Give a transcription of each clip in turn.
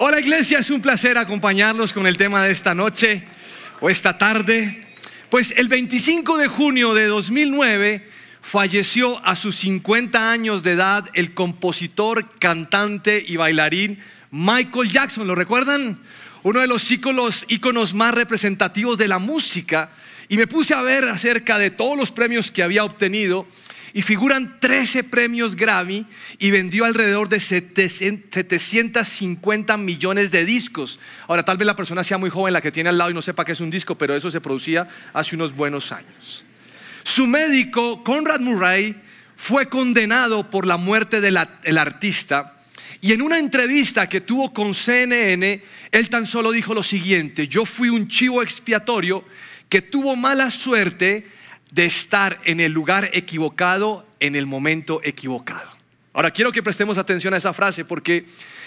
Hola iglesia, es un placer acompañarlos con el tema de esta noche o esta tarde. Pues el 25 de junio de 2009 falleció a sus 50 años de edad el compositor, cantante y bailarín Michael Jackson. ¿Lo recuerdan? Uno de los íconos, más representativos de la música. Y me puse a ver acerca de todos los premios que había obtenido y figuran 13 premios Grammy y vendió alrededor de 750 millones de discos. Ahora, tal vez la persona sea muy joven la que tiene al lado y no sepa qué es un disco, pero eso se producía hace unos buenos años. Su médico, Conrad Murray, fue condenado por la muerte del artista y en una entrevista que tuvo con CNN, él tan solo dijo lo siguiente, yo fui un chivo expiatorio que tuvo mala suerte de estar en el lugar equivocado en el momento equivocado. Ahora quiero que prestemos atención a esa frase porque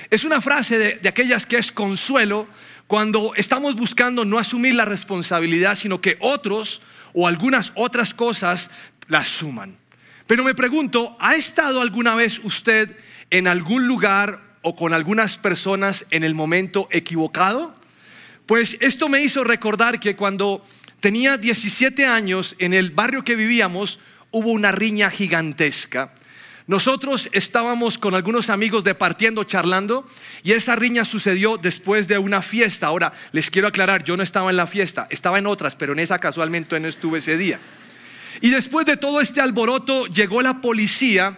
es una frase de, aquellas que es consuelo cuando estamos buscando no asumir la responsabilidad, sino que otros o algunas otras cosas la suman. Pero me pregunto, ¿ha estado alguna vez usted en algún lugar o con algunas personas en el momento equivocado? Pues esto me hizo recordar que cuando tenía 17 años, en el barrio que vivíamos hubo una riña gigantesca. Nosotros estábamos con algunos amigos departiendo, charlando, y esa riña sucedió después de una fiesta. Ahora, les quiero aclarar, yo no estaba en la fiesta, estaba en otras, pero en esa casualmente no estuve ese día. Y después de todo este alboroto llegó la policía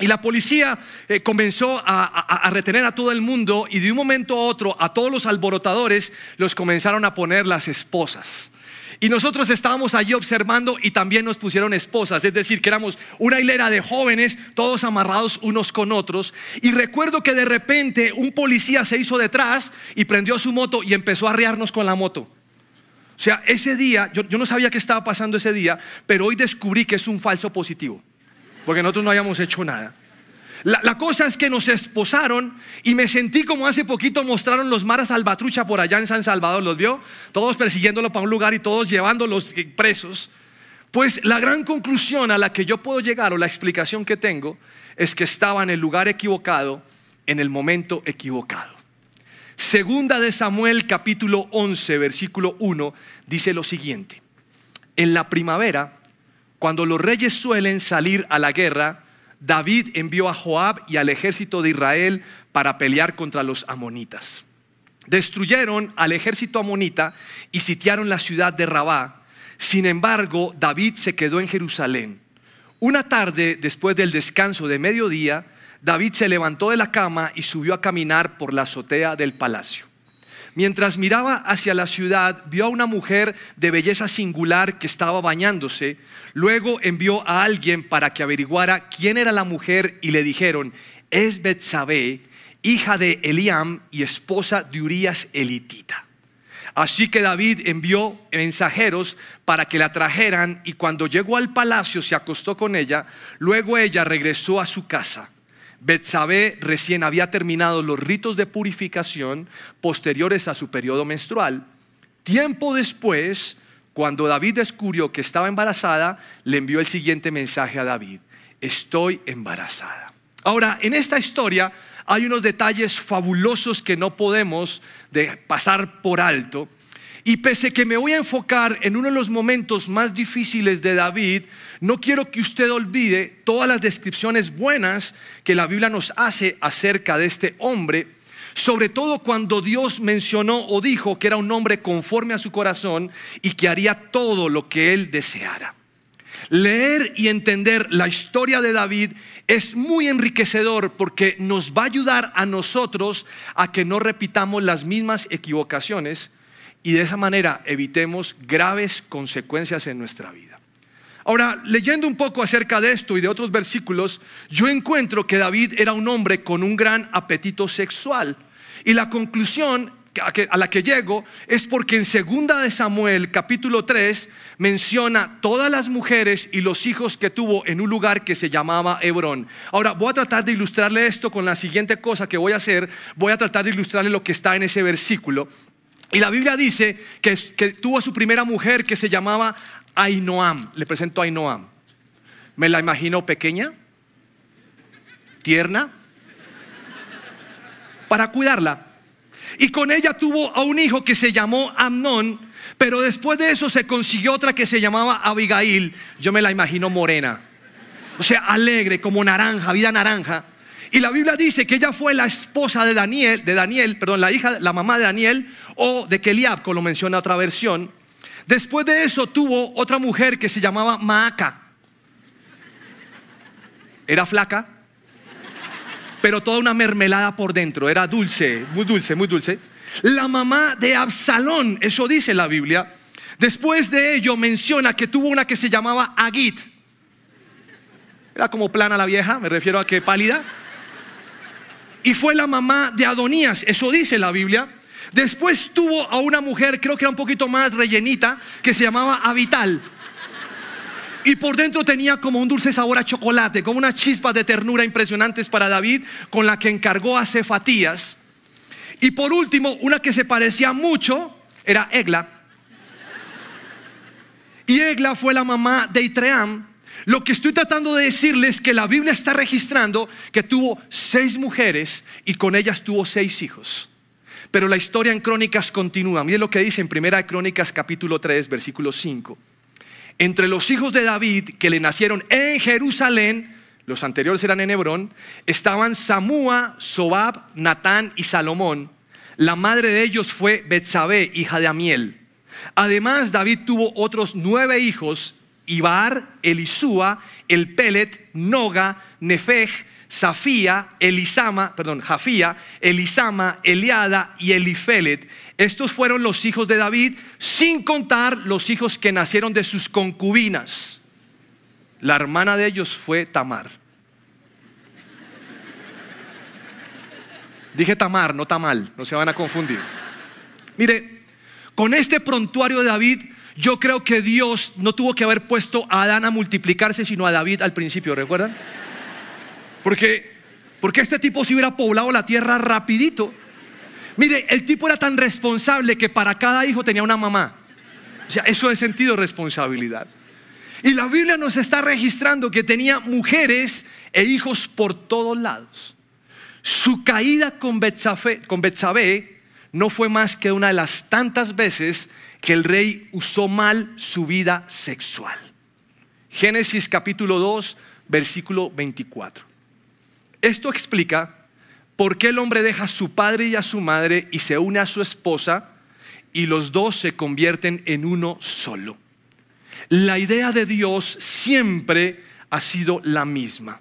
y la policía eh, comenzó a, retener a todo el mundo y de un momento a otro a todos los alborotadores los comenzaron a poner las esposas. Y nosotros estábamos allí observando y también nos pusieron esposas, es decir, que éramos una hilera de jóvenes, todos amarrados unos con otros. Y recuerdo que de repente un policía se hizo detrás y prendió su moto y empezó a arriarnos con la moto. O sea, ese día, yo, yo no sabía qué estaba pasando ese día, pero hoy descubrí que es un falso positivo, porque nosotros no habíamos hecho nada. La, cosa es que nos esposaron y me sentí como hace poquito mostraron los maras salvatrucha por allá en San Salvador, ¿los vio? Todos persiguiéndolo para un lugar y todos llevándolos presos. Pues la gran conclusión a la que yo puedo llegar o la explicación que tengo es que estaba en el lugar equivocado, en el momento equivocado. Segunda de Samuel capítulo 11 versículo 1 dice lo siguiente. En la primavera, cuando los reyes suelen salir a la guerra, David envió a Joab y al ejército de Israel para pelear contra los amonitas. Destruyeron al ejército amonita y sitiaron la ciudad de Rabá. Sin embargo, David se quedó en Jerusalén. Una tarde, después del descanso de mediodía, David se levantó de la cama y subió a caminar por la azotea del palacio. Mientras miraba hacia la ciudad, vio a una mujer de belleza singular que estaba bañándose. Luego envió a alguien para que averiguara quién era la mujer y le dijeron, es Betsabé, hija de Eliam y esposa de Urías elitita. Así que David envió mensajeros para que la trajeran y cuando llegó al palacio se acostó con ella, luego ella regresó a su casa. Betsabé recién había terminado los ritos de purificación posteriores a su periodo menstrual. Tiempo después, cuando David descubrió que estaba embarazada, le envió el siguiente mensaje a David, estoy embarazada. Ahora, en esta historia hay unos detalles fabulosos que no podemos pasar por alto. Y pese que me voy a enfocar en uno de los momentos más difíciles de David, no quiero que usted olvide todas las descripciones buenas que la Biblia nos hace acerca de este hombre, sobre todo cuando Dios mencionó o dijo que era un hombre conforme a su corazón y que haría todo lo que él deseara. Leer y entender la historia de David es muy enriquecedor porque nos va a ayudar a nosotros a que no repitamos las mismas equivocaciones y de esa manera evitemos graves consecuencias en nuestra vida. Ahora, leyendo un poco acerca de esto y de otros versículos, yo encuentro que David era un hombre con un gran apetito sexual. Y la conclusión a la que llego es porque en segunda de Samuel capítulo 3 menciona todas las mujeres y los hijos que tuvo en un lugar que se llamaba Hebrón. Ahora voy a tratar de ilustrarle esto con la siguiente cosa que voy a hacer. Voy a tratar de ilustrarle lo que está en ese versículo. Y la Biblia dice que, que tuvo su primera mujer que se llamaba Ainoam. Le presento a Ainoam. Me la imagino pequeña, tierna, para cuidarla. Y con ella tuvo a un hijo que se llamó Amnón, pero después de eso se consiguió otra que se llamaba Abigail. Yo me la imagino morena. O sea, alegre, como naranja, vida naranja. Y la Biblia dice que ella fue la esposa de Daniel, de Daniel, perdón, la hija, la mamá de Daniel o de Keliab, como lo menciona otra versión. Después de eso tuvo otra mujer que se llamaba Maaca. Era flaca, pero toda una mermelada por dentro, era dulce, muy dulce, muy dulce. La mamá de Absalón, eso dice la Biblia. Después de ello menciona que tuvo una que se llamaba Agit. Era como plana la vieja, me refiero a que pálida. Y fue la mamá de Adonías, eso dice la Biblia. Después tuvo a una mujer, creo que era un poquito más rellenita, que se llamaba Avital. Y por dentro tenía como un dulce sabor a chocolate, como unas chispas de ternura impresionantes para David, con la que encargó a Cefatías. Y por último, una que se parecía mucho era Egla. Y Egla fue la mamá de Itream. Lo que estoy tratando de decirles es que la Biblia está registrando que tuvo seis mujeres y con ellas tuvo seis hijos. Pero la historia en Crónicas continúa. Miren lo que dice en Primera Crónicas capítulo 3, versículo 5. Entre los hijos de David que le nacieron en Jerusalén, los anteriores eran en Hebrón, estaban Samúa, Sobab, Natán y Salomón. La madre de ellos fue Betsabé, hija de Amiel. Además, David tuvo otros nueve hijos, Ibar, Elisúa, El Pelet, Noga, Nefej, Safía, Elisama, perdón, Jafía, Elisama, Eliada y Elifelet. Estos fueron los hijos de David, sin contar los hijos que nacieron de sus concubinas. La hermana de ellos fue Tamar. Dije Tamar, no Tamal, no se van a confundir. Mire, con este prontuario de David, yo creo que Dios no tuvo que haber puesto a Adán a multiplicarse, sino a David al principio, ¿recuerdan? Porque, porque este tipo si hubiera poblado la tierra rapidito. Mire, el tipo era tan responsable que para cada hijo tenía una mamá. O sea, eso es sentido responsabilidad. Y la Biblia nos está registrando que tenía mujeres e hijos por todos lados. Su caída con Betsabé, no fue más que una de las tantas veces que el rey usó mal su vida sexual. Génesis capítulo 2, versículo 24. Esto explica por qué el hombre deja a su padre y a su madre y se une a su esposa y los dos se convierten en uno solo. La idea de Dios siempre ha sido la misma.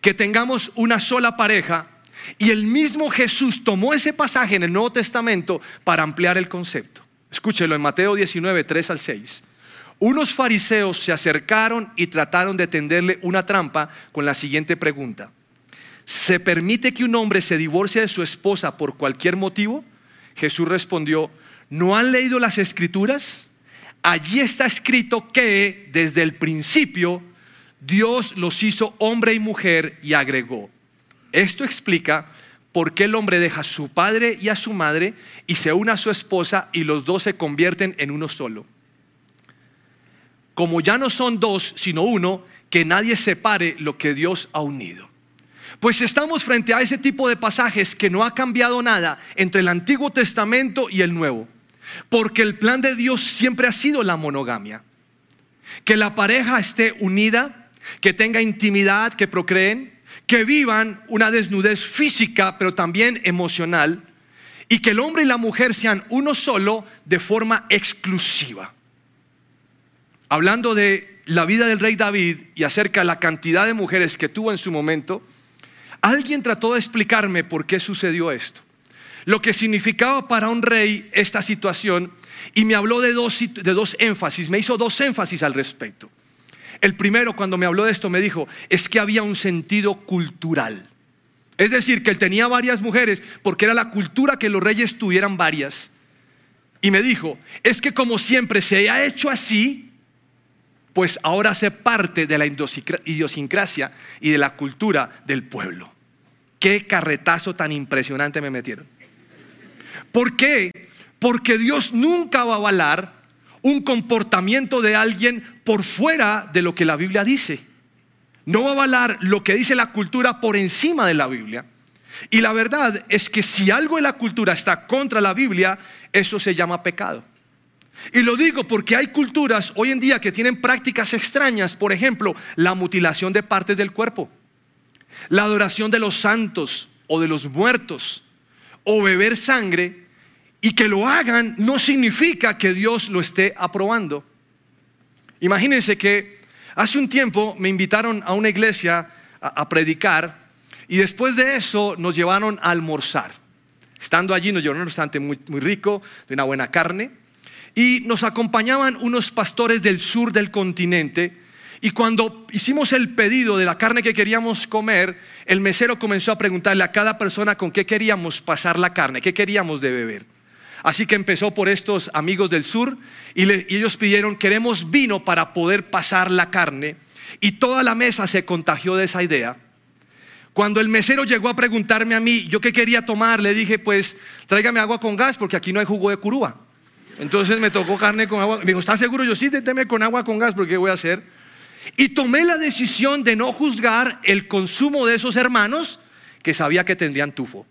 Que tengamos una sola pareja y el mismo Jesús tomó ese pasaje en el Nuevo Testamento para ampliar el concepto. Escúchelo en Mateo 19, 3 al 6. Unos fariseos se acercaron y trataron de tenderle una trampa con la siguiente pregunta. ¿Se permite que un hombre se divorcie de su esposa por cualquier motivo? Jesús respondió, ¿no han leído las escrituras? Allí está escrito que desde el principio Dios los hizo hombre y mujer y agregó, esto explica por qué el hombre deja a su padre y a su madre y se une a su esposa y los dos se convierten en uno solo. Como ya no son dos, sino uno, que nadie separe lo que Dios ha unido. Pues estamos frente a ese tipo de pasajes que no ha cambiado nada entre el Antiguo Testamento y el Nuevo. Porque el plan de Dios siempre ha sido la monogamia. Que la pareja esté unida, que tenga intimidad, que procreen, que vivan una desnudez física, pero también emocional, y que el hombre y la mujer sean uno solo de forma exclusiva. Hablando de la vida del rey David y acerca de la cantidad de mujeres que tuvo en su momento, alguien trató de explicarme por qué sucedió esto, lo que significaba para un rey esta situación, y me habló de dos, de dos énfasis, me hizo dos énfasis al respecto. El primero, cuando me habló de esto, me dijo, es que había un sentido cultural. Es decir, que él tenía varias mujeres porque era la cultura que los reyes tuvieran varias. Y me dijo, es que como siempre se ha hecho así, pues ahora hace parte de la idiosincrasia y de la cultura del pueblo. Qué carretazo tan impresionante me metieron. ¿Por qué? Porque Dios nunca va a avalar un comportamiento de alguien por fuera de lo que la Biblia dice. No va a avalar lo que dice la cultura por encima de la Biblia. Y la verdad es que si algo en la cultura está contra la Biblia, eso se llama pecado. Y lo digo porque hay culturas hoy en día que tienen prácticas extrañas, por ejemplo, la mutilación de partes del cuerpo, la adoración de los santos o de los muertos, o beber sangre, y que lo hagan no significa que Dios lo esté aprobando. Imagínense que hace un tiempo me invitaron a una iglesia a, predicar y después de eso nos llevaron a almorzar. Estando allí nos llevaron un restaurante muy, muy rico, de una buena carne, y nos acompañaban unos pastores del sur del continente. Y cuando hicimos el pedido de la carne que queríamos comer, el mesero comenzó a preguntarle a cada persona con qué queríamos pasar la carne, qué queríamos de beber. Así que empezó por estos amigos del sur y, ellos pidieron, queremos vino para poder pasar la carne. Y toda la mesa se contagió de esa idea. Cuando el mesero llegó a preguntarme a mí, yo qué quería tomar, le dije, pues tráigame agua con gas porque aquí no hay jugo de curúa. Entonces me tocó carne con agua. Me dijo, ¿estás seguro? Yo sí, déteme con agua con gas porque ¿qué voy a hacer? Y tomé la decisión de no juzgar el consumo de esos hermanos que sabía que tendrían tufo.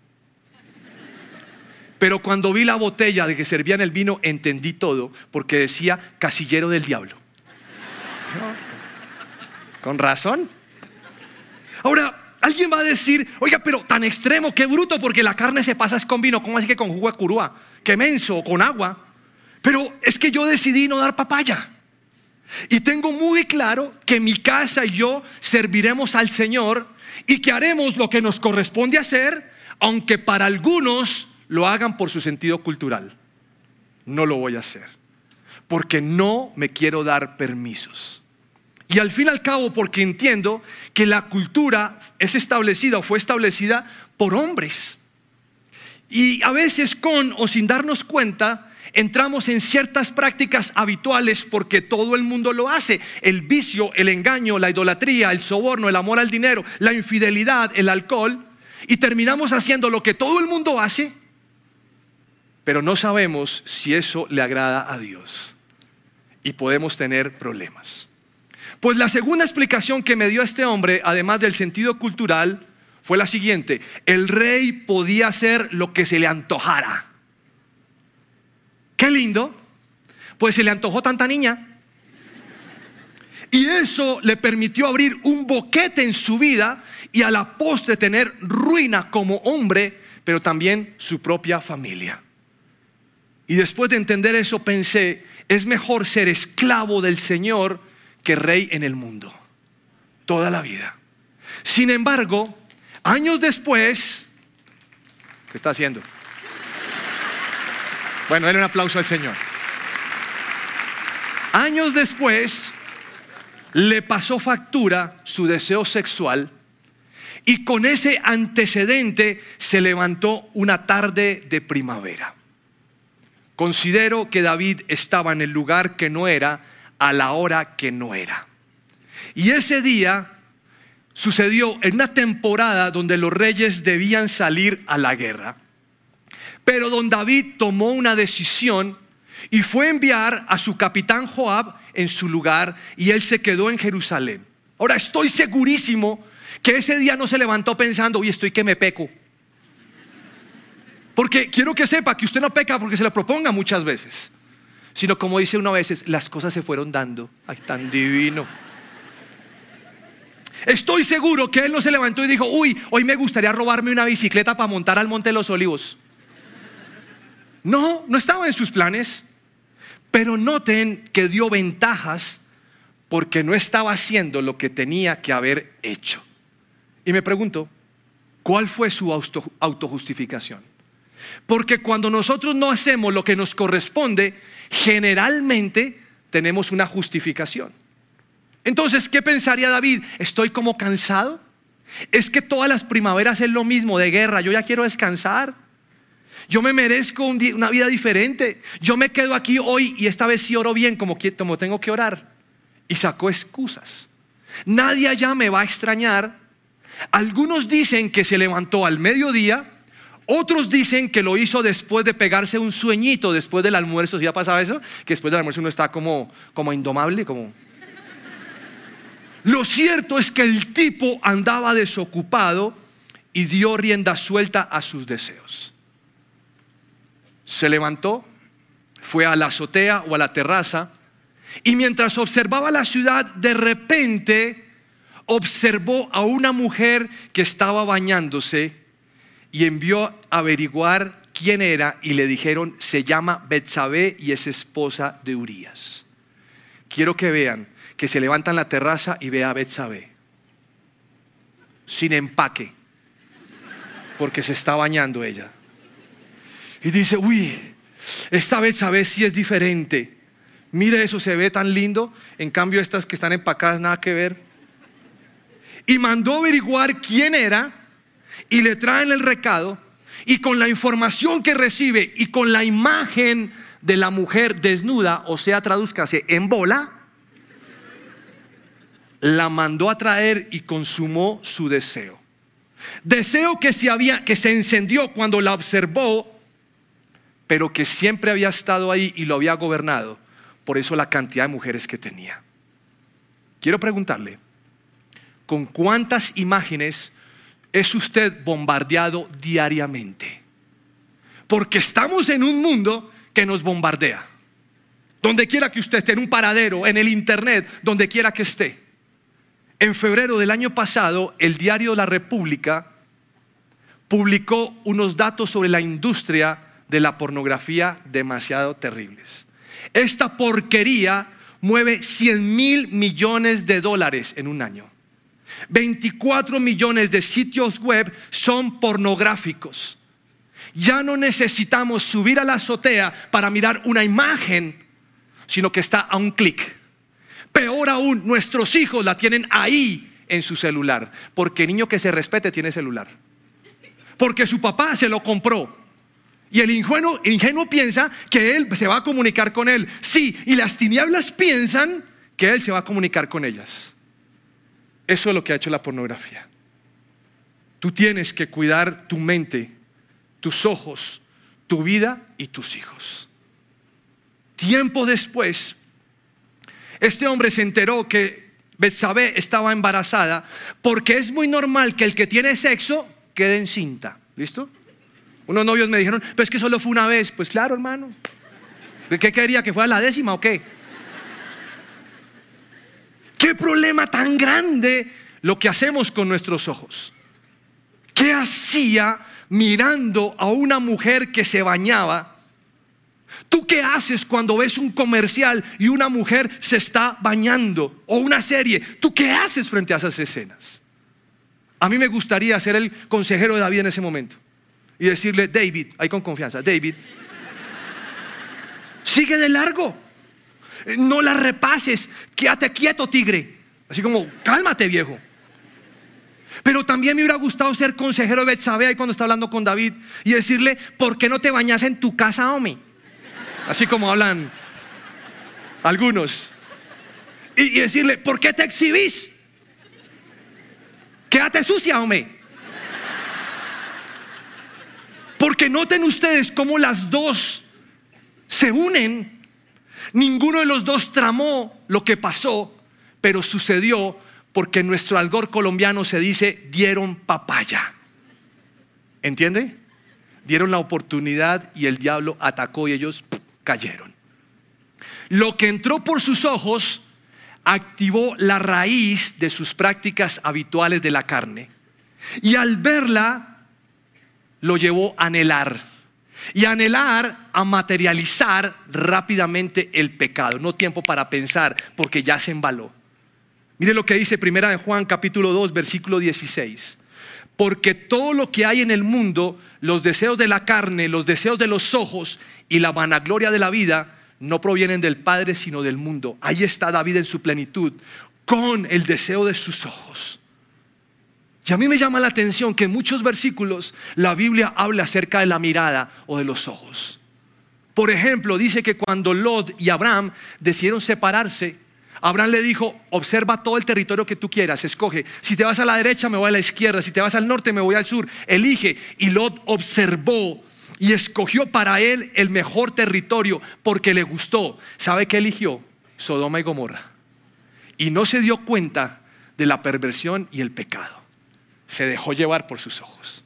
Pero cuando vi la botella de que servían el vino, entendí todo, porque decía casillero del diablo. Con razón. Ahora, alguien va a decir, oiga, pero tan extremo, qué bruto, porque la carne se pasa con vino, ¿cómo así que con jugo de curúa? Qué menso, con agua. Pero es que yo decidí no dar papaya. Y tengo muy claro que mi casa y yo serviremos al Señor y que haremos lo que nos corresponde hacer, aunque para algunos lo hagan por su sentido cultural. No lo voy a hacer. Porque no me quiero dar permisos. Y al fin y al cabo, porque entiendo que la cultura es establecida o fue establecida por hombres. Y a veces con o sin darnos cuenta, entramos en ciertas prácticas habituales porque todo el mundo lo hace. El vicio, el engaño, la idolatría, el soborno, el amor al dinero, la infidelidad, el alcohol. Y terminamos haciendo lo que todo el mundo hace pero no sabemos si eso le agrada a Dios y podemos tener problemas. Pues la segunda explicación que me dio este hombre, además del sentido cultural, fue la siguiente. El rey podía hacer lo que se le antojara. Qué lindo. Pues se le antojó tanta niña. Y eso le permitió abrir un boquete en su vida y a la postre tener ruina como hombre, pero también su propia familia. Y después de entender eso pensé, es mejor ser esclavo del Señor que rey en el mundo. Toda la vida. Sin embargo, años después, ¿qué está haciendo? Bueno, denle un aplauso al Señor. Años después, le pasó factura su deseo sexual y con ese antecedente se levantó una tarde de primavera. Considero que David estaba en el lugar que no era a la hora que no era. Y ese día sucedió en una temporada donde los reyes debían salir a la guerra. Pero don David tomó una decisión y fue a enviar a su capitán Joab en su lugar y él se quedó en Jerusalén. Ahora estoy segurísimo que ese día no se levantó pensando, uy, estoy que me peco. Porque quiero que sepa que usted no peca porque se le proponga muchas veces, sino como dice una vez, las cosas se fueron dando. Ay, tan divino. Estoy seguro que él no se levantó y dijo, uy, hoy me gustaría robarme una bicicleta para montar al Monte de los Olivos. No, no estaba en sus planes. Pero noten que dio ventajas porque no estaba haciendo lo que tenía que haber hecho. Y me pregunto, ¿cuál fue su autojustificación? Porque cuando nosotros no hacemos lo que nos corresponde, generalmente tenemos una justificación. Entonces, ¿qué pensaría David? ¿Estoy como cansado? Es que todas las primaveras es lo mismo de guerra, yo ya quiero descansar. Yo me merezco una vida diferente. Yo me quedo aquí hoy y esta vez sí oro bien como, tengo que orar. Y sacó excusas. Nadie allá me va a extrañar. Algunos dicen que se levantó al mediodía otros dicen que lo hizo después de pegarse un sueñito después del almuerzo. ¿Sí ha pasado eso? Que después del almuerzo uno está como, como indomable, como... Lo cierto es que el tipo andaba desocupado y dio rienda suelta a sus deseos. Se levantó, fue a la azotea o a la terraza y mientras observaba la ciudad, de repente observó a una mujer que estaba bañándose y envió a averiguar quién era y le dijeron, se llama Betsabé y es esposa de Urías. Quiero que vean que se levanta la terraza y ve a Betsabé sin empaque porque se está bañando ella. Y dice, uy, esta Betsabé sí es diferente. Mire eso, se ve tan lindo. En cambio, estas que están empacadas, nada que ver. Y mandó averiguar quién era y le traen el recado. Y con la información que recibe y con la imagen de la mujer desnuda, o sea, traduzcase en bola, la mandó a traer y consumó su deseo. Deseo que se, había, que se encendió cuando la observó, pero que siempre había estado ahí y lo había gobernado. Por eso la cantidad de mujeres que tenía. Quiero preguntarle, ¿con cuántas imágenes es usted bombardeado diariamente? Porque estamos en un mundo que nos bombardea. Donde quiera que usted esté, en un paradero, en el internet, donde quiera que esté. En febrero del año pasado, el diario La República publicó unos datos sobre la industria de la pornografía demasiado terribles. Esta porquería mueve 100 mil millones de dólares en un año. 24 millones de sitios web son pornográficos. Ya no necesitamos subir a la azotea para mirar una imagen, sino que está a un clic. Peor aún, nuestros hijos la tienen ahí en su celular, porque niño que se respete tiene celular. Porque su papá se lo compró. Y el ingenuo, piensa que él se va a comunicar con él. Sí, y las tinieblas piensan que él se va a comunicar con ellas. Eso es lo que ha hecho la pornografía. Tú tienes que cuidar tu mente, tus ojos, tu vida y tus hijos. Tiempo después, este hombre se enteró que Betsabé estaba embarazada porque es muy normal que el que tiene sexo quede encinta. ¿Listo? Unos novios me dijeron, pero es que solo fue una vez. Pues claro, hermano. ¿Qué quería? ¿Que fuera la décima o qué? ¿Qué problema tan grande lo que hacemos con nuestros ojos? ¿Qué hacía mirando a una mujer que se bañaba? ¿Tú qué haces cuando ves un comercial y una mujer se está bañando? O una serie. ¿Tú qué haces frente a esas escenas? A mí me gustaría ser el consejero de David en ese momento y decirle, David, ahí con confianza, David, sigue de largo, no la repases, quédate quieto, tigre. Así como, cálmate, viejo. Pero también me hubiera gustado ser consejero de Betsabé ahí cuando está hablando con David y decirle, ¿por qué no te bañas en tu casa, hombre? Así como hablan algunos. Y, y decirle, ¿por qué te exhibís? Quédate sucia, hombre. Porque noten ustedes cómo las dos se unen. Ninguno de los dos tramó lo que pasó, pero sucedió porque en nuestro algor colombiano se dice dieron papaya. ¿Entiende? Dieron la oportunidad y el diablo atacó y ellos cayeron. Lo que entró por sus ojos activó la raíz de sus prácticas habituales de la carne. Y al verla, lo llevó a anhelar. Y anhelar a materializar rápidamente el pecado. No tiempo para pensar porque ya se embaló. Mire lo que dice Primera de Juan capítulo 2 versículo 16. Porque todo lo que hay en el mundo, los deseos de la carne, los deseos de los ojos y la vanagloria de la vida, no provienen del Padre sino del mundo. Ahí está David en su plenitud, con el deseo de sus ojos. Y a mí me llama la atención que en muchos versículos la Biblia habla acerca de la mirada o de los ojos. Por ejemplo, dice que cuando Lot y Abraham decidieron separarse, Abraham le dijo, observa todo el territorio que tú quieras, escoge. Si te vas a la derecha, me voy a la izquierda. Si te vas al norte, me voy al sur. Elige. Y Lot observó y escogió para él el mejor territorio porque le gustó. ¿Sabe qué eligió? Sodoma y Gomorra. Y no se dio cuenta de la perversión y el pecado. Se dejó llevar por sus ojos.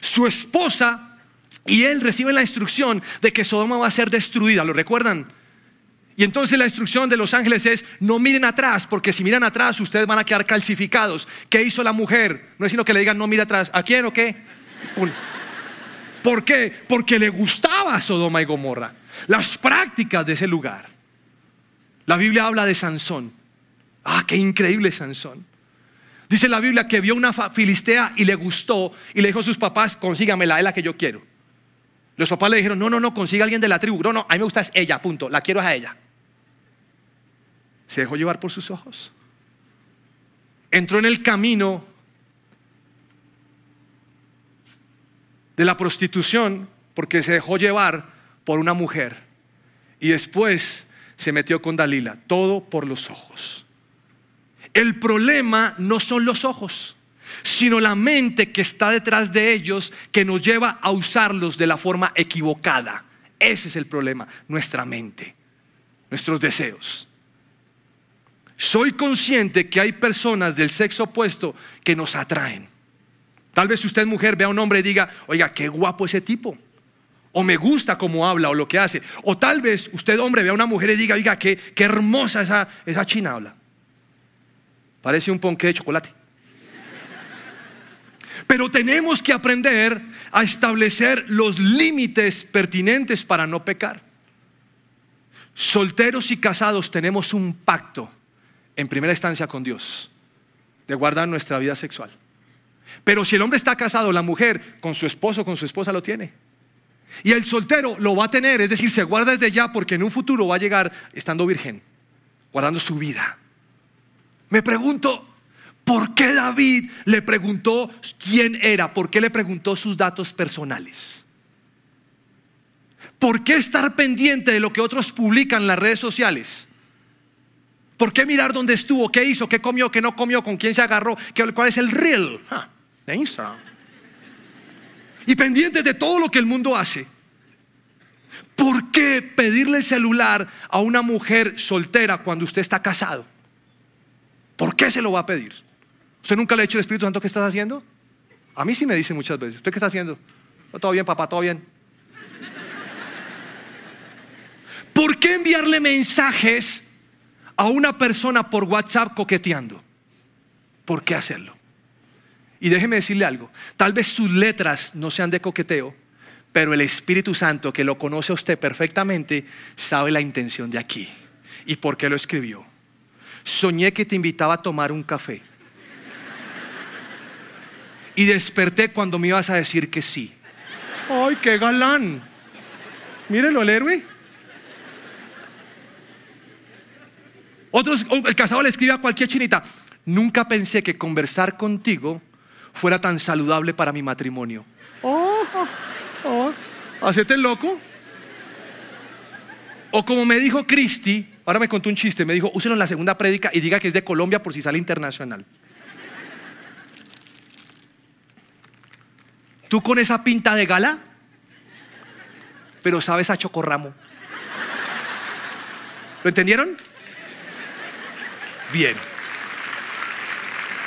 Su esposa y él reciben la instrucción de que Sodoma va a ser destruida, ¿lo recuerdan? Y entonces la instrucción de los ángeles es, no miren atrás, porque si miran atrás ustedes van a quedar calcificados. ¿Qué hizo la mujer? No es sino que le digan, no mire atrás. ¿A quién o qué? ¿Por qué? Porque le gustaba Sodoma y Gomorra, las prácticas de ese lugar. La Biblia habla de Sansón. Ah, qué increíble Sansón. Dice la Biblia que vio una filistea y le gustó y le dijo a sus papás, consígamela, es la que yo quiero. Los papás le dijeron, no, no, no, consiga a alguien de la tribu. No, no, a mí me gusta es ella, punto. La quiero a ella. Se dejó llevar por sus ojos. Entró en el camino de la prostitución porque se dejó llevar por una mujer y después se metió con Dalila, todo por los ojos. El problema no son los ojos, sino la mente que está detrás de ellos que nos lleva a usarlos de la forma equivocada. Ese es el problema, nuestra mente, nuestros deseos. Soy consciente que hay personas del sexo opuesto que nos atraen. Tal vez usted mujer vea a un hombre y diga, oiga, qué guapo ese tipo. O me gusta cómo habla o lo que hace. O tal vez usted hombre vea a una mujer y diga, oiga, qué, qué hermosa esa, esa china habla. Parece un ponque de chocolate. Pero tenemos que aprender a establecer los límites pertinentes para no pecar. Solteros y casados tenemos un pacto en primera instancia con Dios de guardar nuestra vida sexual. Pero si el hombre está casado, la mujer con su esposo, con su esposa lo tiene. Y el soltero lo va a tener, es decir, se guarda desde ya porque en un futuro va a llegar estando virgen, guardando su vida. Me pregunto, ¿por qué David le preguntó quién era? ¿Por qué le preguntó sus datos personales? ¿Por qué estar pendiente de lo que otros publican en las redes sociales? ¿Por qué mirar dónde estuvo, qué hizo, qué comió, qué no comió, con quién se agarró, cuál es el real? Y pendientes de todo lo que el mundo hace. ¿Por qué pedirle el celular a una mujer soltera cuando usted está casado? ¿Por qué se lo va a pedir? ¿Usted nunca le ha dicho al Espíritu Santo qué estás haciendo? A mí sí me dice muchas veces. ¿Usted qué está haciendo? Todo bien, papá, todo bien. ¿Por qué enviarle mensajes a una persona por WhatsApp coqueteando? ¿Por qué hacerlo? Y déjeme decirle algo, tal vez sus letras no sean de coqueteo, pero el Espíritu Santo que lo conoce a usted perfectamente sabe la intención de aquí y por qué lo escribió. Soñé que te invitaba a tomar un café. Y desperté cuando me ibas a decir que sí. ¡Ay, qué galán! Mírelo, el héroe. Otros, el casado le escribe a cualquier chinita. Nunca pensé que conversar contigo fuera tan saludable para mi matrimonio. Oh, oh, ¿Hacete el loco? O como me dijo Cristi, ahora me contó un chiste, me dijo, úselo en la segunda prédica y diga que es de Colombia por si sale internacional. Tú con esa pinta de gala, pero sabes a chocorramo. ¿Lo entendieron? Bien.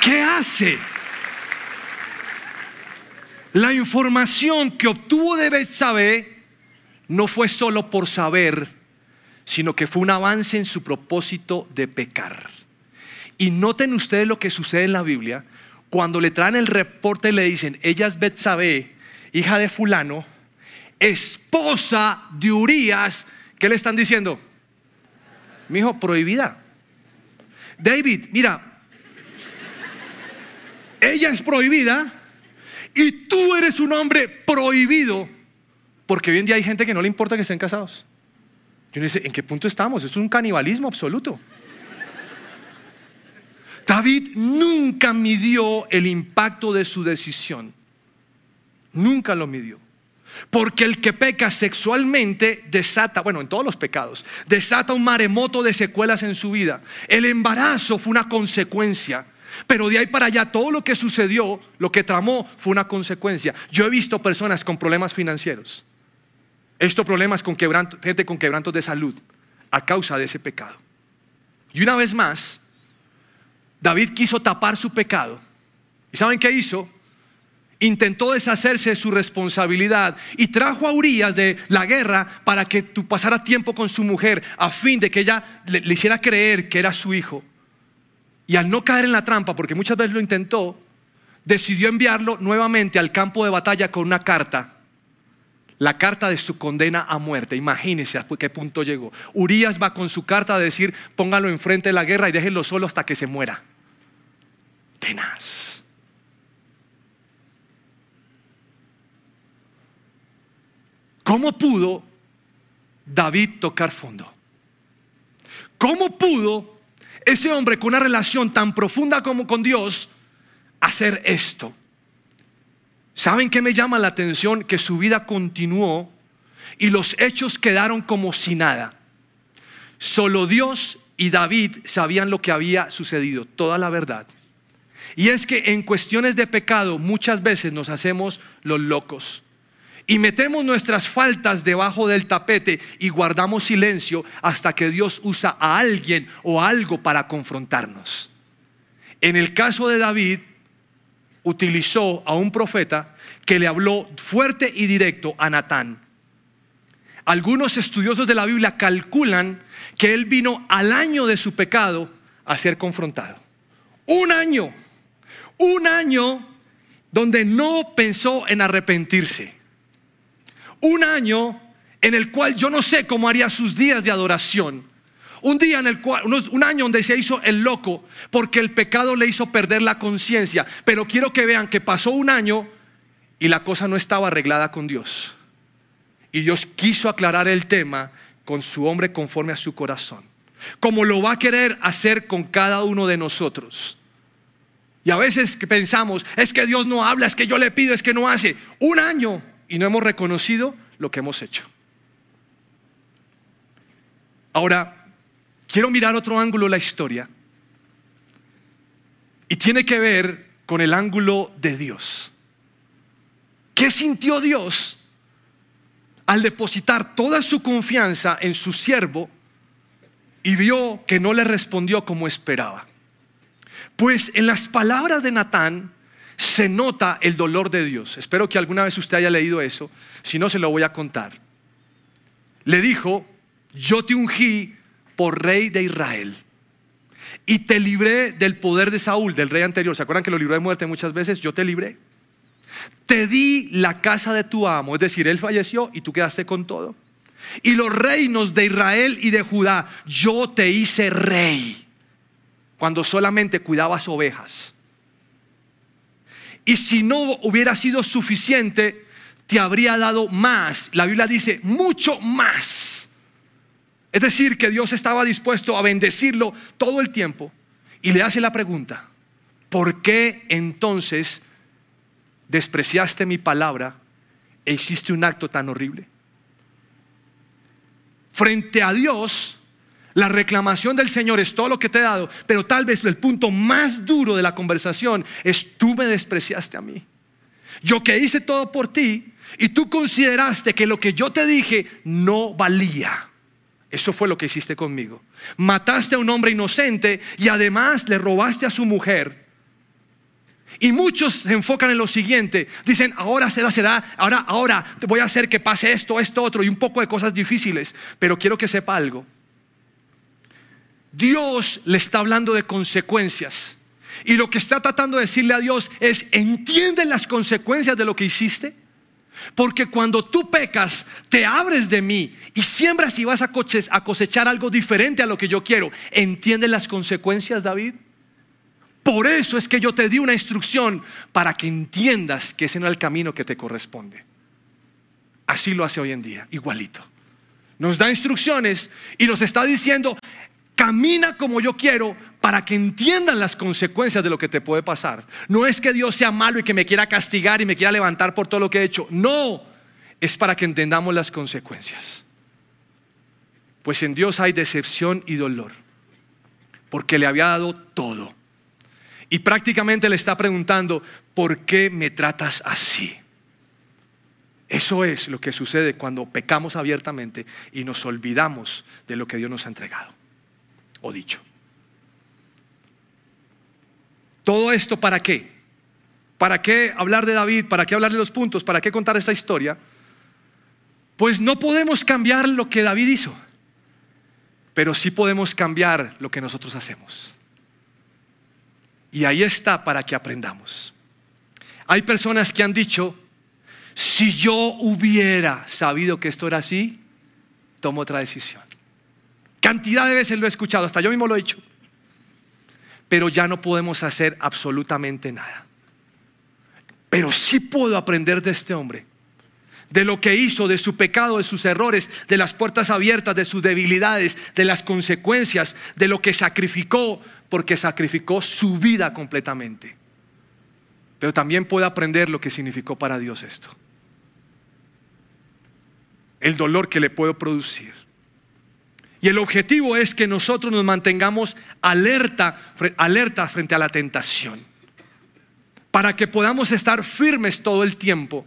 ¿Qué hace? La información que obtuvo de Betsabé no fue solo por saber, sino que fue un avance en su propósito de pecar. Y noten ustedes lo que sucede en la Biblia cuando le traen el reporte y le dicen, ella es Betsabé, hija de fulano, esposa de Urias, ¿qué le están diciendo? Mi hijo, prohibida. David, mira, ella es prohibida y tú eres un hombre prohibido, porque hoy en día hay gente que no le importa que estén casados. Yo no sé, ¿en qué punto estamos? Es un canibalismo absoluto. David nunca midió el impacto de su decisión. Nunca lo midió. Porque el que peca sexualmente desata, bueno, en todos los pecados, desata un maremoto de secuelas en su vida. El embarazo fue una consecuencia. Pero de ahí para allá, todo lo que sucedió, lo que tramó, fue una consecuencia. Yo he visto personas con problemas financieros. Estos problemas con quebranto, gente con quebrantos de salud a causa de ese pecado. Y una vez más, David quiso tapar su pecado ¿Y saben qué hizo? Intentó deshacerse de su responsabilidad y trajo a Urias de la guerra para que tú pasara tiempo con su mujer a fin de que ella le, le hiciera creer que era su hijo. Y al no caer en la trampa, porque muchas veces lo intentó, decidió enviarlo nuevamente al campo de batalla con una carta la carta de su condena a muerte. Imagínense a qué punto llegó. Urias va con su carta a decir, póngalo enfrente de la guerra y déjenlo solo hasta que se muera. Tenaz. ¿Cómo pudo David tocar fondo? ¿Cómo pudo ese hombre con una relación tan profunda como con Dios hacer esto? ¿Saben qué me llama la atención? Que su vida continuó y los hechos quedaron como si nada. Solo Dios y David sabían lo que había sucedido, toda la verdad. Y es que en cuestiones de pecado muchas veces nos hacemos los locos y metemos nuestras faltas debajo del tapete y guardamos silencio hasta que Dios usa a alguien o algo para confrontarnos. En el caso de David, utilizó a un profeta que le habló fuerte y directo a Natán. Algunos estudiosos de la Biblia calculan que él vino al año de su pecado a ser confrontado. Un año, un año donde no pensó en arrepentirse. Un año en el cual yo no sé cómo haría sus días de adoración un día en el cual, un año donde se hizo el loco porque el pecado le hizo perder la conciencia. Pero quiero que vean que pasó un año y la cosa no estaba arreglada con Dios. Y Dios quiso aclarar el tema con su hombre conforme a su corazón. Como lo va a querer hacer con cada uno de nosotros. Y a veces pensamos, es que Dios no habla, es que yo le pido, es que no hace. Un año y no hemos reconocido lo que hemos hecho. Ahora, quiero mirar otro ángulo de la historia. Y tiene que ver con el ángulo de Dios. ¿Qué sintió Dios al depositar toda su confianza en su siervo y vio que no le respondió como esperaba? Pues en las palabras de Natán se nota el dolor de Dios. Espero que alguna vez usted haya leído eso, si no se lo voy a contar. Le dijo, yo te ungí por rey de Israel. Y te libré del poder de Saúl, del rey anterior. ¿Se acuerdan que lo libró de muerte muchas veces? Yo te libré. Te di la casa de tu amo, es decir, él falleció y tú quedaste con todo. Y los reinos de Israel y de Judá, yo te hice rey cuando solamente cuidabas ovejas. Y si no hubiera sido suficiente, te habría dado más. La Biblia dice, mucho más es decir, que Dios estaba dispuesto a bendecirlo todo el tiempo y le hace la pregunta, ¿por qué entonces despreciaste mi palabra e hiciste un acto tan horrible? Frente a Dios, la reclamación del Señor es todo lo que te he dado, pero tal vez el punto más duro de la conversación es tú me despreciaste a mí. Yo que hice todo por ti y tú consideraste que lo que yo te dije no valía. Eso fue lo que hiciste conmigo. Mataste a un hombre inocente y además le robaste a su mujer. Y muchos se enfocan en lo siguiente. Dicen, ahora será, será, ahora, ahora voy a hacer que pase esto, esto, otro y un poco de cosas difíciles. Pero quiero que sepa algo. Dios le está hablando de consecuencias. Y lo que está tratando de decirle a Dios es, ¿entienden las consecuencias de lo que hiciste? Porque cuando tú pecas, te abres de mí y siembras y vas a cosechar algo diferente a lo que yo quiero. ¿Entiendes las consecuencias, David? Por eso es que yo te di una instrucción para que entiendas que ese no es el camino que te corresponde. Así lo hace hoy en día, igualito. Nos da instrucciones y nos está diciendo, camina como yo quiero para que entiendan las consecuencias de lo que te puede pasar. No es que Dios sea malo y que me quiera castigar y me quiera levantar por todo lo que he hecho. No, es para que entendamos las consecuencias. Pues en Dios hay decepción y dolor, porque le había dado todo. Y prácticamente le está preguntando, ¿por qué me tratas así? Eso es lo que sucede cuando pecamos abiertamente y nos olvidamos de lo que Dios nos ha entregado o dicho. ¿Todo esto para qué? ¿Para qué hablar de David? ¿Para qué hablar de los puntos? ¿Para qué contar esta historia? Pues no podemos cambiar lo que David hizo, pero sí podemos cambiar lo que nosotros hacemos. Y ahí está para que aprendamos. Hay personas que han dicho, si yo hubiera sabido que esto era así, tomo otra decisión. Cantidad de veces lo he escuchado, hasta yo mismo lo he dicho. Pero ya no podemos hacer absolutamente nada. Pero sí puedo aprender de este hombre, de lo que hizo, de su pecado, de sus errores, de las puertas abiertas, de sus debilidades, de las consecuencias, de lo que sacrificó, porque sacrificó su vida completamente. Pero también puedo aprender lo que significó para Dios esto. El dolor que le puedo producir. Y el objetivo es que nosotros nos mantengamos alerta, alerta frente a la tentación. Para que podamos estar firmes todo el tiempo.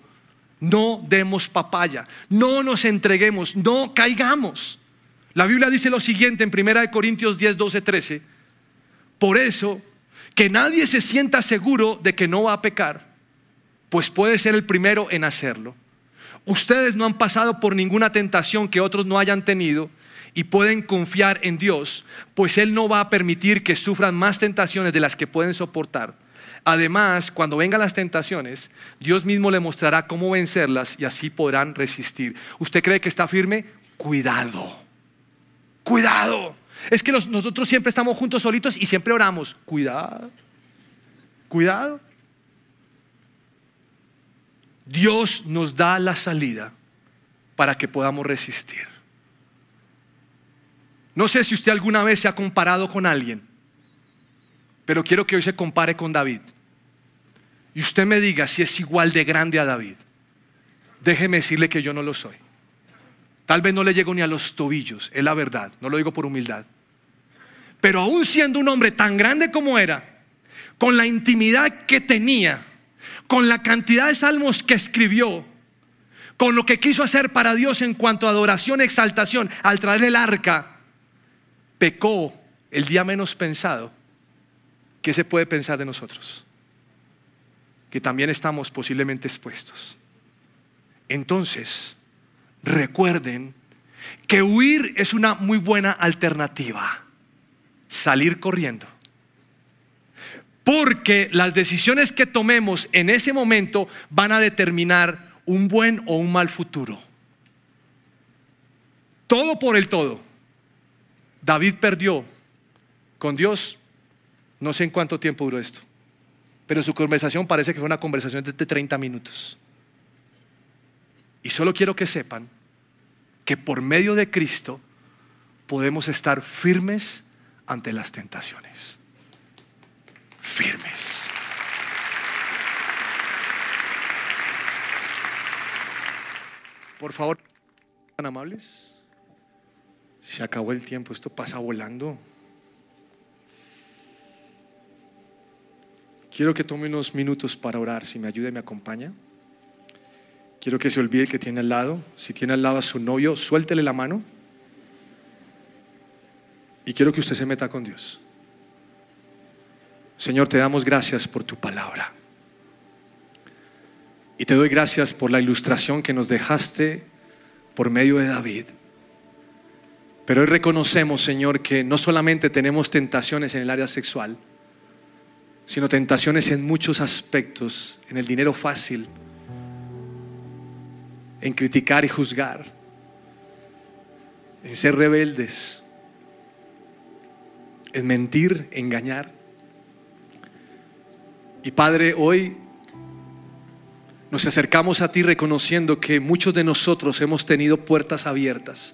No demos papaya, no nos entreguemos, no caigamos. La Biblia dice lo siguiente en 1 Corintios 10, 12, 13. Por eso, que nadie se sienta seguro de que no va a pecar, pues puede ser el primero en hacerlo. Ustedes no han pasado por ninguna tentación que otros no hayan tenido y pueden confiar en Dios, pues Él no va a permitir que sufran más tentaciones de las que pueden soportar. Además, cuando vengan las tentaciones, Dios mismo le mostrará cómo vencerlas y así podrán resistir. ¿Usted cree que está firme? Cuidado, cuidado. Es que nosotros siempre estamos juntos solitos y siempre oramos. Cuidado, cuidado. Dios nos da la salida para que podamos resistir. No sé si usted alguna vez se ha comparado con alguien, pero quiero que hoy se compare con David. Y usted me diga si es igual de grande a David. Déjeme decirle que yo no lo soy. Tal vez no le llego ni a los tobillos, es la verdad, no lo digo por humildad. Pero aún siendo un hombre tan grande como era, con la intimidad que tenía, con la cantidad de salmos que escribió, con lo que quiso hacer para Dios en cuanto a adoración, exaltación, al traer el arca, pecó el día menos pensado, ¿qué se puede pensar de nosotros? Que también estamos posiblemente expuestos. Entonces, recuerden que huir es una muy buena alternativa. Salir corriendo. Porque las decisiones que tomemos en ese momento van a determinar un buen o un mal futuro. Todo por el todo. David perdió con Dios, no sé en cuánto tiempo duró esto, pero su conversación parece que fue una conversación de 30 minutos. Y solo quiero que sepan que por medio de Cristo podemos estar firmes ante las tentaciones. Firmes. Por favor, tan amables. Se acabó el tiempo, esto pasa volando. Quiero que tome unos minutos para orar, si me ayuda y me acompaña. Quiero que se olvide que tiene al lado. Si tiene al lado a su novio, suéltele la mano. Y quiero que usted se meta con Dios. Señor, te damos gracias por tu palabra. Y te doy gracias por la ilustración que nos dejaste por medio de David. Pero hoy reconocemos, Señor, que no solamente tenemos tentaciones en el área sexual, sino tentaciones en muchos aspectos, en el dinero fácil, en criticar y juzgar, en ser rebeldes, en mentir, engañar. Y Padre, hoy nos acercamos a ti reconociendo que muchos de nosotros hemos tenido puertas abiertas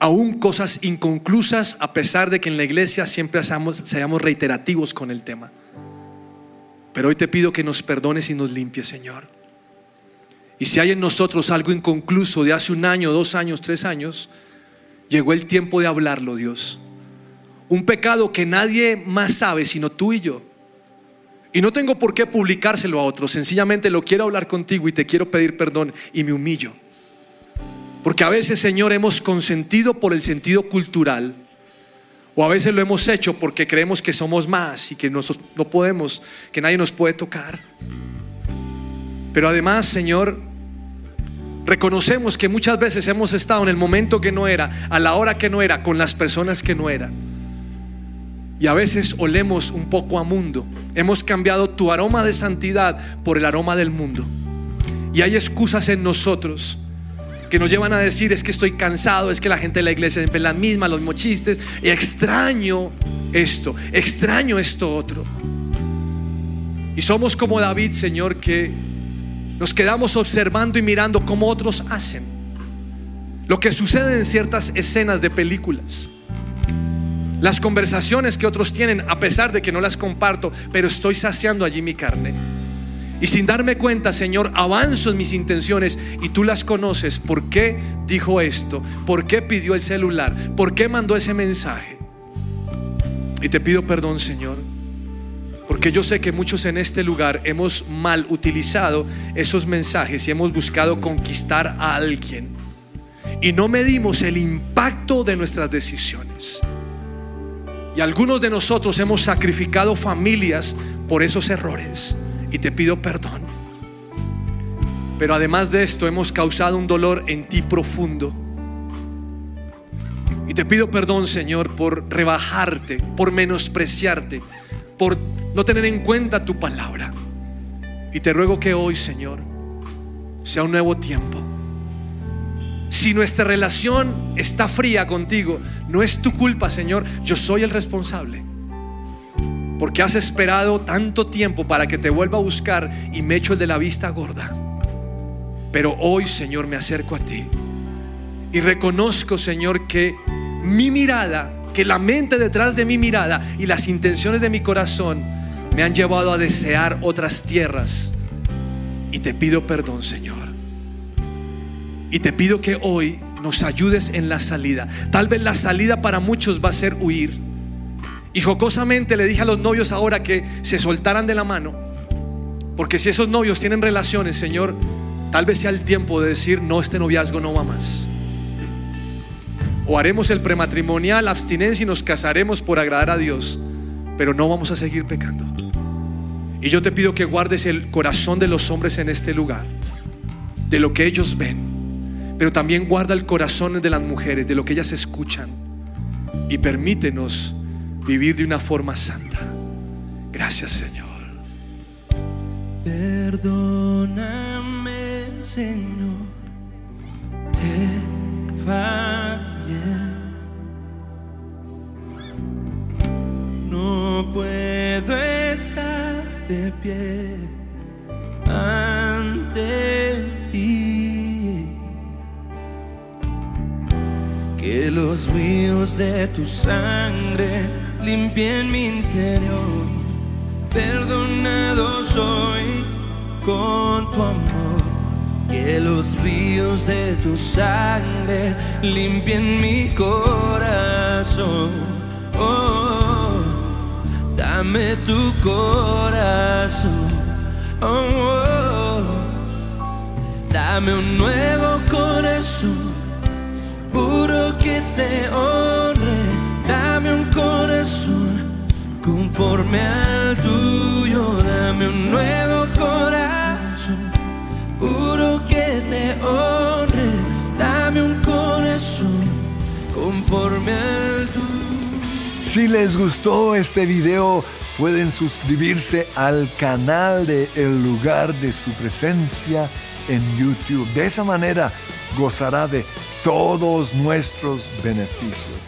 aún cosas inconclusas a pesar de que en la iglesia siempre seamos, seamos reiterativos con el tema. Pero hoy te pido que nos perdones y nos limpies, Señor. Y si hay en nosotros algo inconcluso de hace un año, dos años, tres años, llegó el tiempo de hablarlo, Dios. Un pecado que nadie más sabe sino tú y yo. Y no tengo por qué publicárselo a otros, sencillamente lo quiero hablar contigo y te quiero pedir perdón y me humillo. Porque a veces, Señor, hemos consentido por el sentido cultural O a veces lo hemos hecho porque creemos que somos más y que no podemos, que nadie nos puede tocar. Pero además, Señor, reconocemos que muchas veces hemos estado en el momento que no era, a la hora que no era, con las personas que no era. Y a veces olemos un poco a mundo. Hemos cambiado tu aroma de santidad por el aroma del mundo. Y hay excusas en nosotros que nos llevan a decir es que estoy cansado, es que la gente de la iglesia es la misma, los mismos chistes, y extraño esto, extraño esto otro. Y somos como David, Señor, que nos quedamos observando y mirando cómo otros hacen. Lo que sucede en ciertas escenas de películas. Las conversaciones que otros tienen, a pesar de que no las comparto, pero estoy saciando allí mi carne. Y sin darme cuenta, Señor, avanzo en mis intenciones y tú las conoces. ¿Por qué dijo esto? ¿Por qué pidió el celular? ¿Por qué mandó ese mensaje? Y te pido perdón, Señor, porque yo sé que muchos en este lugar hemos mal utilizado esos mensajes y hemos buscado conquistar a alguien. Y no medimos el impacto de nuestras decisiones. Y algunos de nosotros hemos sacrificado familias por esos errores y te pido perdón. Pero además de esto hemos causado un dolor en ti profundo. Y te pido perdón, Señor, por rebajarte, por menospreciarte, por no tener en cuenta tu palabra. Y te ruego que hoy, Señor, sea un nuevo tiempo. Si nuestra relación está fría contigo, no es tu culpa, Señor, yo soy el responsable. Porque has esperado tanto tiempo para que te vuelva a buscar y me echo el de la vista gorda. Pero hoy, Señor, me acerco a ti. Y reconozco, Señor, que mi mirada, que la mente detrás de mi mirada y las intenciones de mi corazón me han llevado a desear otras tierras. Y te pido perdón, Señor. Y te pido que hoy nos ayudes en la salida. Tal vez la salida para muchos va a ser huir. Y jocosamente le dije a los novios ahora que se soltaran de la mano. Porque si esos novios tienen relaciones, Señor, tal vez sea el tiempo de decir, no, este noviazgo no va más. O haremos el prematrimonial, abstinencia y nos casaremos por agradar a Dios. Pero no vamos a seguir pecando. Y yo te pido que guardes el corazón de los hombres en este lugar, de lo que ellos ven, pero también guarda el corazón de las mujeres, de lo que ellas escuchan. Y permítenos vivir de una forma santa. Gracias Señor. Perdóname Señor, te fallé. No puedo estar de pie ante ti. Que los ríos de tu sangre limpia en mi interior. Perdonado soy con tu amor. Que los ríos de tu sangre limpien mi corazón. Oh, dame tu corazón. Oh, oh, dame un nuevo corazón, puro que te honre. Dame un corazón conforme al tuyo. Dame un nuevo corazón, puro que te honre. Dame un corazón conforme al tuyo. Si les gustó este video, pueden suscribirse al canal de El lugar de su presencia en YouTube. De esa manera gozará de todos nuestros beneficios.